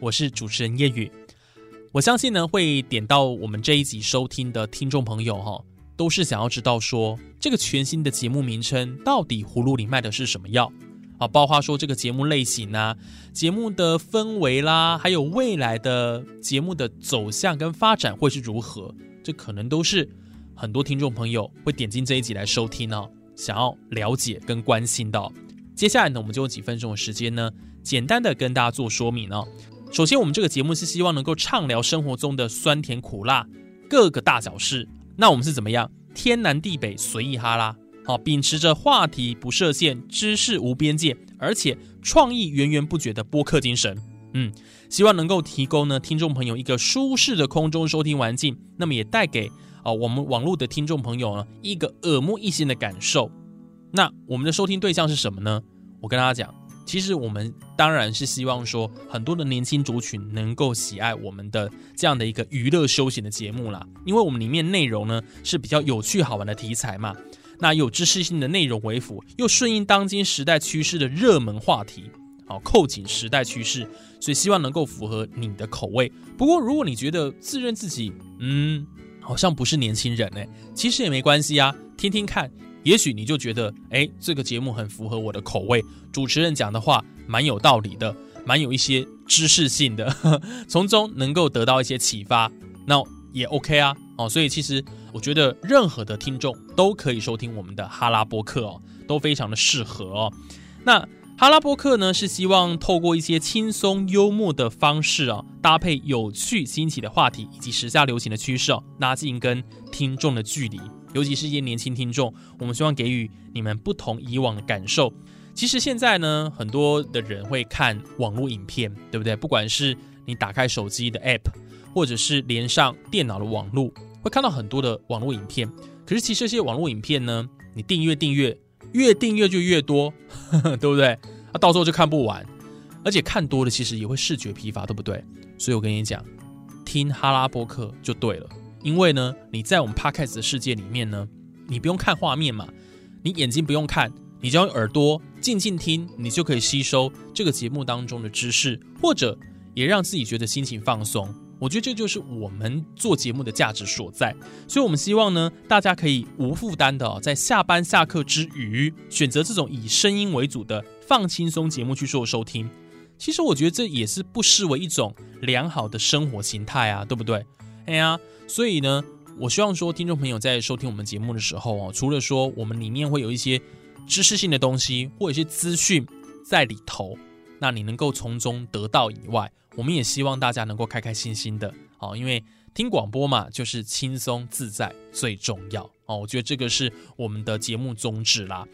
我是主持人叶宇。我相信呢，会点到我们这一集收听的听众朋友哈，都是想要知道说这个全新的节目名称到底葫芦里卖的是什么药啊？包括说这个节目类型啊、节目的氛围啦，还有未来的节目的走向跟发展会是如何？这可能都是很多听众朋友会点进这一集来收听呢。想要了解跟关心到，接下来呢，我们就用几分钟的时间呢，简单的跟大家做说明哦。首先，我们这个节目是希望能够畅聊生活中的酸甜苦辣各个大小事。那我们是怎么样？天南地北随意哈拉，好，秉持着话题不设限、知识无边界，而且创意源源不绝的播客精神。嗯，希望能够提供呢听众朋友一个舒适的空中收听环境，那么也带给。啊，我们网络的听众朋友呢，一个耳目一新的感受。那我们的收听对象是什么呢？我跟大家讲，其实我们当然是希望说，很多的年轻族群能够喜爱我们的这样的一个娱乐休闲的节目啦。因为我们里面内容呢是比较有趣好玩的题材嘛，那有知识性的内容为辅，又顺应当今时代趋势的热门话题，好扣紧时代趋势，所以希望能够符合你的口味。不过如果你觉得自认自己嗯。好像不是年轻人哎，其实也没关系啊，听听看，也许你就觉得哎，这个节目很符合我的口味，主持人讲的话蛮有道理的，蛮有一些知识性的，从中能够得到一些启发，那也 OK 啊，哦，所以其实我觉得任何的听众都可以收听我们的哈拉播客哦，都非常的适合哦，那。哈拉波克呢，是希望透过一些轻松幽默的方式啊，搭配有趣新奇的话题以及时下流行的趋势哦，拉近跟听众的距离。尤其是一些年轻听众，我们希望给予你们不同以往的感受。其实现在呢，很多的人会看网络影片，对不对？不管是你打开手机的 App，或者是连上电脑的网络，会看到很多的网络影片。可是其实这些网络影片呢，你订阅订阅。越订阅就越多，呵 呵对不对？那到时候就看不完，而且看多了其实也会视觉疲乏，对不对？所以我跟你讲，听哈拉播客就对了，因为呢，你在我们 podcast 的世界里面呢，你不用看画面嘛，你眼睛不用看，你只要用耳朵静静听，你就可以吸收这个节目当中的知识，或者也让自己觉得心情放松。我觉得这就是我们做节目的价值所在，所以我们希望呢，大家可以无负担的在下班下课之余，选择这种以声音为主的放轻松节目去做收听。其实我觉得这也是不失为一种良好的生活形态啊，对不对？哎呀，所以呢，我希望说听众朋友在收听我们节目的时候哦，除了说我们里面会有一些知识性的东西或者一些资讯在里头，那你能够从中得到以外。我们也希望大家能够开开心心的，好，因为听广播嘛，就是轻松自在最重要哦。我觉得这个是我们的节目宗旨啦。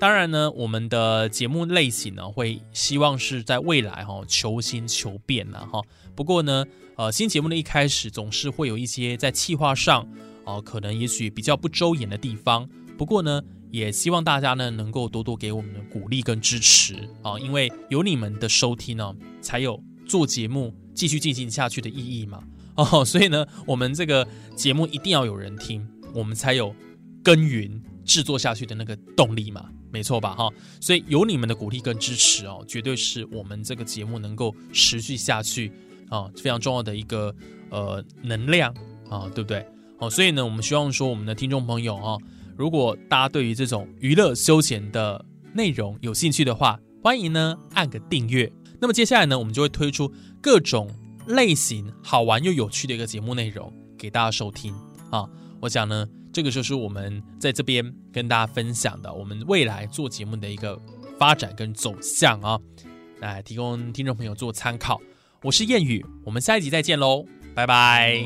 当然呢，我们的节目类型呢，会希望是在未来哈求新求变了哈。不过呢，呃，新节目的一开始总是会有一些在企划上哦，可能也许比较不周延的地方。不过呢，也希望大家呢能够多多给我们的鼓励跟支持啊，因为有你们的收听呢，才有。做节目继续进行下去的意义嘛？哦，所以呢，我们这个节目一定要有人听，我们才有耕耘制作下去的那个动力嘛，没错吧？哈，所以有你们的鼓励跟支持哦，绝对是我们这个节目能够持续下去啊非常重要的一个呃能量啊，对不对？哦，所以呢，我们希望说我们的听众朋友哈，如果大家对于这种娱乐休闲的内容有兴趣的话，欢迎呢按个订阅。那么接下来呢，我们就会推出各种类型好玩又有趣的一个节目内容给大家收听啊！我想呢，这个就是我们在这边跟大家分享的，我们未来做节目的一个发展跟走向啊，来提供听众朋友做参考。我是谚语，我们下一集再见喽，拜拜。